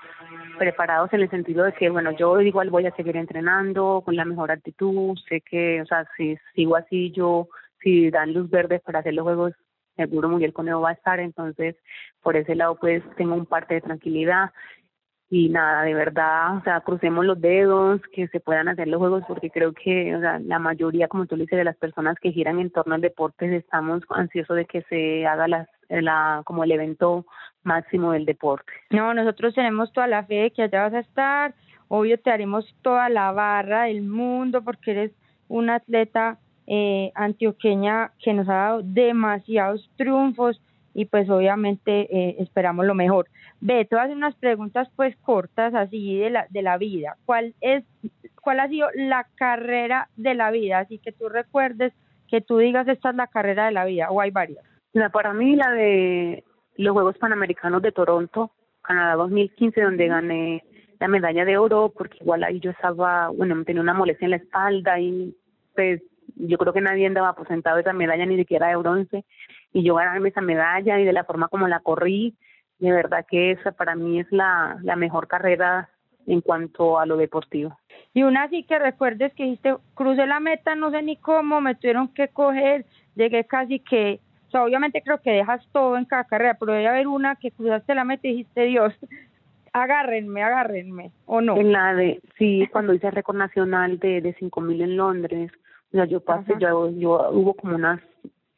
preparados en el sentido de que, bueno, yo igual voy a seguir entrenando con la mejor actitud, sé que, o sea, si sigo así, yo, si dan luz verde para hacer los juegos, seguro Miguel Conejo va a estar, entonces, por ese lado, pues, tengo un parte de tranquilidad. Y nada, de verdad, o sea, crucemos los dedos, que se puedan hacer los juegos, porque creo que, o sea, la mayoría, como tú le dices, de las personas que giran en torno al deporte, estamos ansiosos de que se haga las la, como el evento máximo del deporte. No, nosotros tenemos toda la fe de que allá vas a estar, obvio te haremos toda la barra del mundo porque eres una atleta eh, antioqueña que nos ha dado demasiados triunfos y pues obviamente eh, esperamos lo mejor. Ve, a hacer unas preguntas pues cortas así de la, de la vida. ¿Cuál es, cuál ha sido la carrera de la vida? Así que tú recuerdes que tú digas esta es la carrera de la vida o hay varias. La, para mí la de los Juegos Panamericanos de Toronto, Canadá 2015, donde gané la medalla de oro, porque igual ahí yo estaba, bueno, tenía una molestia en la espalda y pues yo creo que nadie andaba aposentado esa medalla, ni siquiera de bronce, y yo ganarme esa medalla y de la forma como la corrí, de verdad que esa para mí es la, la mejor carrera en cuanto a lo deportivo. Y una así que recuerdes que dijiste, crucé la meta, no sé ni cómo, me tuvieron que coger, llegué casi que obviamente creo que dejas todo en cada carrera, pero debe haber una que cruzaste la meta y dijiste, Dios, agárrenme, agárrenme, ¿o no? En la de, sí, cuando hice el récord nacional de, de 5000 en Londres, o sea, yo pasé, yo, yo hubo como unas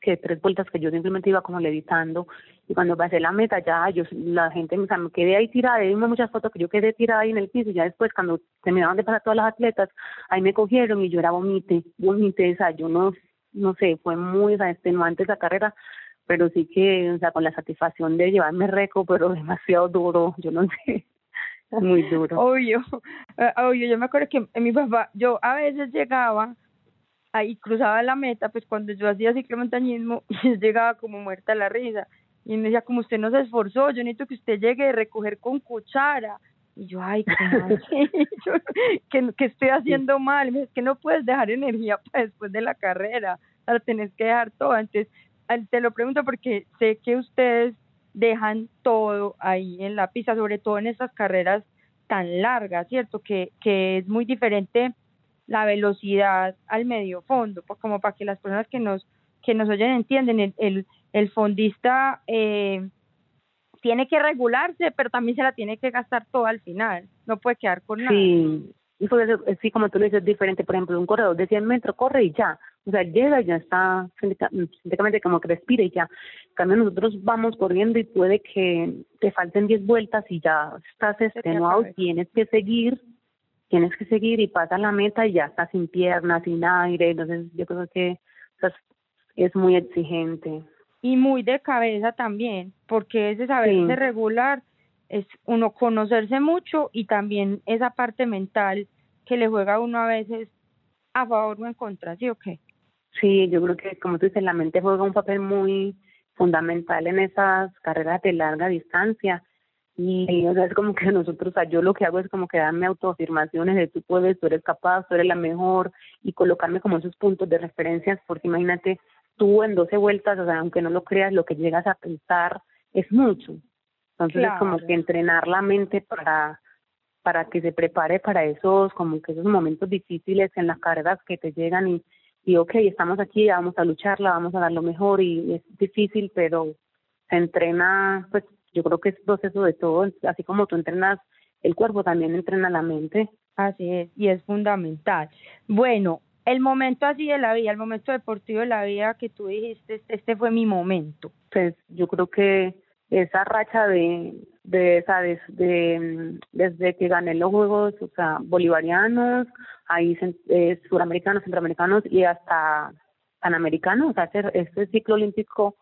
que tres vueltas que yo simplemente iba como levitando y cuando pasé la meta ya yo la gente o sea, me quedé ahí tirada y muchas fotos que yo quedé tirada ahí en el piso y ya después cuando terminaban de pasar todas las atletas ahí me cogieron y yo era vomite vomite o sea yo no no sé, fue muy extenuante esa carrera, pero sí que, o sea, con la satisfacción de llevarme reco, pero demasiado duro, yo no sé, muy duro. Obvio, eh, obvio, yo me acuerdo que mi papá, yo a veces llegaba ahí cruzaba la meta, pues cuando yo hacía ciclomontañismo, y llegaba como muerta la risa. Y me decía, como usted no se esforzó, yo necesito que usted llegue a recoger con cuchara. Y yo, ay, ¿cómo ¿Qué, ¿Qué, estoy haciendo mal? Es que no puedes dejar energía para después de la carrera, la tenés que dejar todo. Entonces, te lo pregunto porque sé que ustedes dejan todo ahí en la pista, sobre todo en estas carreras tan largas, ¿cierto? Que, que es muy diferente la velocidad al medio fondo, pues como para que las personas que nos que nos oyen entienden, el, el, el fondista eh, tiene que regularse, pero también se la tiene que gastar todo al final, no puede quedar con nada. Sí, y por eso, sí, como tú lo dices, es diferente. Por ejemplo, un corredor de 100 metros corre y ya, o sea, llega y ya está prácticamente como que respira y ya. Cambio, nosotros vamos corriendo y puede que te falten 10 vueltas y ya estás extenuado, tienes que seguir tienes que seguir y pasas la meta y ya estás sin piernas, sin aire, entonces yo creo que es muy exigente. Y muy de cabeza también, porque ese saberse regular es uno conocerse mucho y también esa parte mental que le juega a uno a veces a favor o en contra, ¿sí o qué? Sí, yo creo que como tú dices, la mente juega un papel muy fundamental en esas carreras de larga distancia y o sea, es como que nosotros, o sea, yo lo que hago es como que darme autoafirmaciones de tú puedes, tú eres capaz, tú eres la mejor y colocarme como esos puntos de referencias, porque imagínate, tú en 12 vueltas, o sea, aunque no lo creas, lo que llegas a pensar es mucho. Entonces es como que entrenar la mente para para que se prepare para esos como que esos momentos difíciles en las carreras que te llegan y y ok, estamos aquí, vamos a lucharla, vamos a dar lo mejor y es difícil, pero se entrena pues yo creo que es proceso de todo, así como tú entrenas el cuerpo, también entrena la mente. Así es, y es fundamental. Bueno, el momento así de la vida, el momento deportivo de la vida que tú dijiste, este fue mi momento. Pues yo creo que esa racha de, de esa, de, desde que gané los Juegos, o sea, bolivarianos, ahí eh, suramericanos, centroamericanos y hasta panamericanos, o sea, este, este ciclo olímpico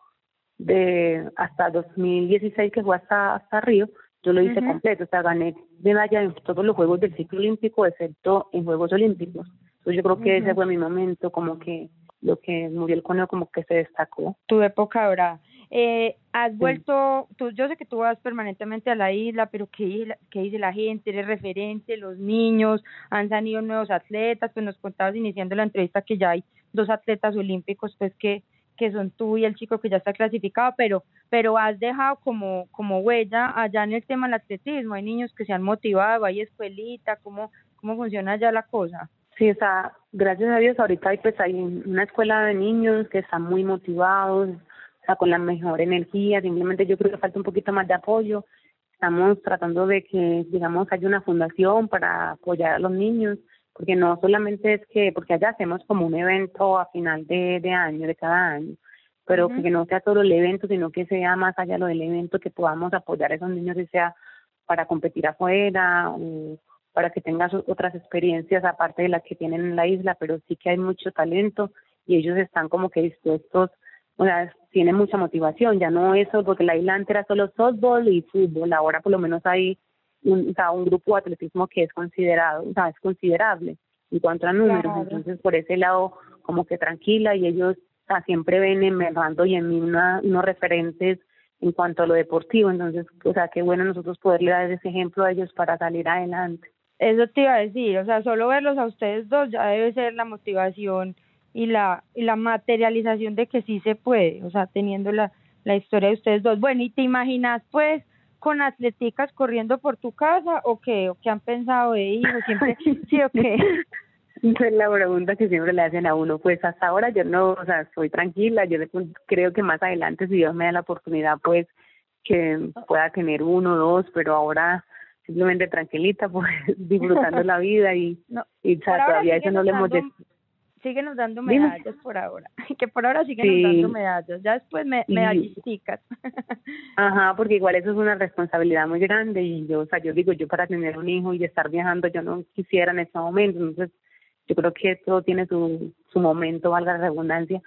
de hasta 2016 que fue hasta hasta Río, yo lo hice completo, o sea, gané medalla en todos los Juegos del ciclo olímpico, excepto en Juegos Olímpicos. Entonces yo creo que ese fue mi momento, como que lo que Muriel Conejo como que se destacó. Tu época ahora. Eh, has vuelto, tú, yo sé que tú vas permanentemente a la isla, pero ¿qué, ¿qué dice la gente? ¿Eres referente? ¿Los niños? ¿Han salido nuevos atletas? Pues nos contabas iniciando la entrevista que ya hay dos atletas olímpicos, pues que que son tú y el chico que ya está clasificado, pero pero has dejado como como huella allá en el tema del atletismo, hay niños que se han motivado, hay escuelita, ¿cómo, cómo funciona ya la cosa? Sí, o sea, gracias a Dios ahorita hay pues hay una escuela de niños que están muy motivados, sea, con la mejor energía, simplemente yo creo que falta un poquito más de apoyo, estamos tratando de que, digamos, haya una fundación para apoyar a los niños, porque no solamente es que, porque allá hacemos como un evento a final de, de año, de cada año, pero que no sea todo el evento, sino que sea más allá lo del evento, que podamos apoyar a esos niños, ya sea para competir afuera o para que tengan otras experiencias aparte de las que tienen en la isla, pero sí que hay mucho talento y ellos están como que dispuestos, o sea, tienen mucha motivación, ya no eso, porque la isla antes era solo softball y fútbol, ahora por lo menos hay un, o sea, un grupo de atletismo que es considerado, o sea, es considerable en cuanto a números, entonces por ese lado como que tranquila y ellos o sea, siempre ven en Merrando y en mí una, unos referentes en cuanto a lo deportivo, entonces, o sea, qué bueno nosotros poderle dar ese ejemplo a ellos para salir adelante. Eso te iba a decir, o sea, solo verlos a ustedes dos ya debe ser la motivación y la y la materialización de que sí se puede, o sea, teniendo la la historia de ustedes dos. Bueno, y te imaginas pues con atleticas corriendo por tu casa o qué? ¿O qué han pensado de hijos? Siempre, ¿sí o qué? Es la pregunta que siempre le hacen a uno. Pues hasta ahora yo no, o sea, estoy tranquila. Yo creo que más adelante, si Dios me da la oportunidad, pues que pueda tener uno o dos, pero ahora simplemente tranquilita, pues disfrutando la vida y, y todavía eso no le hemos síguenos dando medallas por ahora, que por ahora siguen dando medallas, ya después me, medallisticas. Ajá, porque igual eso es una responsabilidad muy grande y yo, o sea, yo digo, yo para tener un hijo y estar viajando, yo no quisiera en este momento, entonces yo creo que todo tiene su, su momento, valga la redundancia,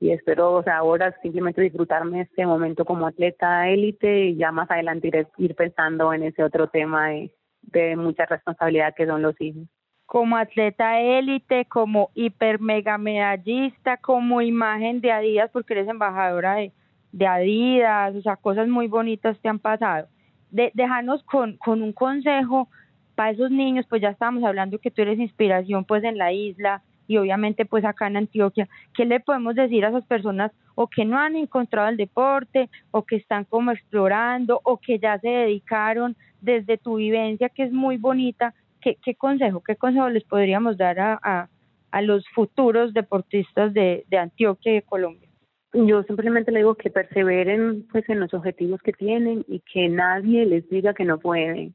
y espero o sea, ahora simplemente disfrutarme este momento como atleta élite y ya más adelante ir, pensando en ese otro tema de, de mucha responsabilidad que son los hijos. Como atleta élite, como hiper mega medallista, como imagen de Adidas, porque eres embajadora de, de Adidas, o sea, cosas muy bonitas te han pasado. De, dejarnos con, con un consejo para esos niños, pues ya estábamos hablando que tú eres inspiración pues en la isla, y obviamente pues acá en Antioquia, ¿qué le podemos decir a esas personas o que no han encontrado el deporte o que están como explorando o que ya se dedicaron desde tu vivencia que es muy bonita? ¿Qué, qué consejo, qué consejo les podríamos dar a, a, a los futuros deportistas de, de Antioquia y de Colombia? Yo simplemente le digo que perseveren pues en los objetivos que tienen y que nadie les diga que no pueden.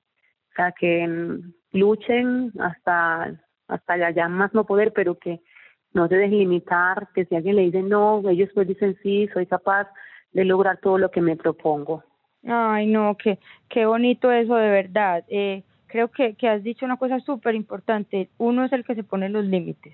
O sea, que mm, luchen hasta hasta allá más no poder, pero que no se dejen limitar, que si alguien le dice no, ellos pues dicen sí, soy capaz de lograr todo lo que me propongo. Ay, no, qué, qué bonito eso de verdad. Eh, creo que, que has dicho una cosa súper importante. Uno es el que se pone los límites.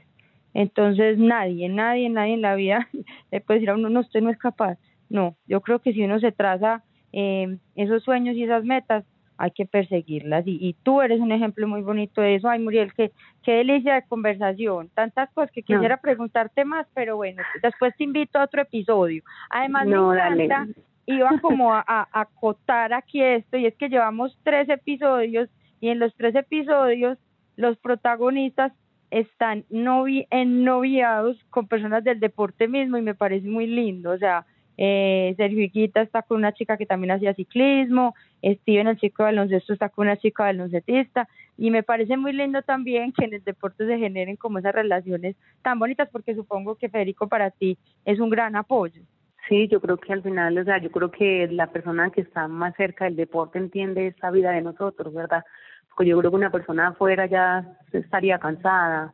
Entonces nadie, nadie, nadie en la vida le puede decir a uno, no, usted no es capaz. No, yo creo que si uno se traza eh, esos sueños y esas metas, hay que perseguirlas y, y tú eres un ejemplo muy bonito de eso. Ay, Muriel, qué, qué delicia de conversación. Tantas cosas que quisiera preguntarte más, pero bueno, después te invito a otro episodio. Además, me encanta, iba como a, a, acotar aquí esto y es que llevamos tres episodios y en los tres episodios los protagonistas están novi ennoviados con personas del deporte mismo y me parece muy lindo, o sea, eh, Sergio Higuita está con una chica que también hacía ciclismo, Steven, el chico de baloncesto, está con una chica baloncetista, y me parece muy lindo también que en el deporte se generen como esas relaciones tan bonitas, porque supongo que Federico para ti es un gran apoyo. Sí, yo creo que al final, o sea, yo creo que la persona que está más cerca del deporte entiende esta vida de nosotros, ¿verdad? Porque yo creo que una persona afuera ya estaría cansada,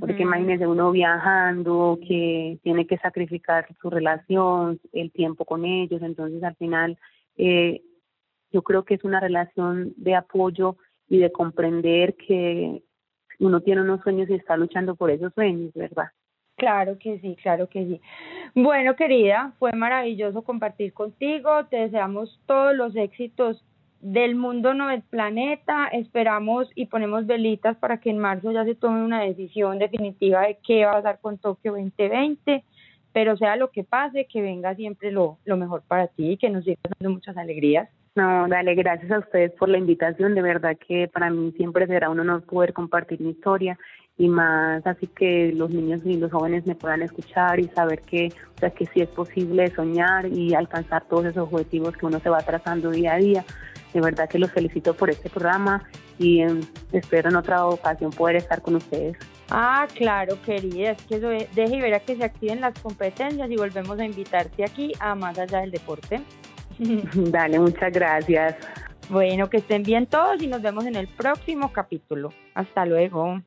porque imagínese uno viajando, que tiene que sacrificar su relación, el tiempo con ellos, entonces al final eh, yo creo que es una relación de apoyo y de comprender que uno tiene unos sueños y está luchando por esos sueños, ¿verdad? Claro que sí, claro que sí. Bueno, querida, fue maravilloso compartir contigo. Te deseamos todos los éxitos del mundo no del planeta. Esperamos y ponemos velitas para que en marzo ya se tome una decisión definitiva de qué va a pasar con Tokio 2020. Pero sea lo que pase, que venga siempre lo, lo mejor para ti y que nos siga dando muchas alegrías. No, dale, gracias a ustedes por la invitación. De verdad que para mí siempre será un honor poder compartir mi historia y más así que los niños y los jóvenes me puedan escuchar y saber que, o sea, que sí es posible soñar y alcanzar todos esos objetivos que uno se va trazando día a día. De verdad que los felicito por este programa y em, espero en otra ocasión poder estar con ustedes. Ah, claro, querida, es que eso deje y verá que se activen las competencias y volvemos a invitarte aquí a Más Allá del Deporte. Dale, muchas gracias. Bueno, que estén bien todos y nos vemos en el próximo capítulo. Hasta luego.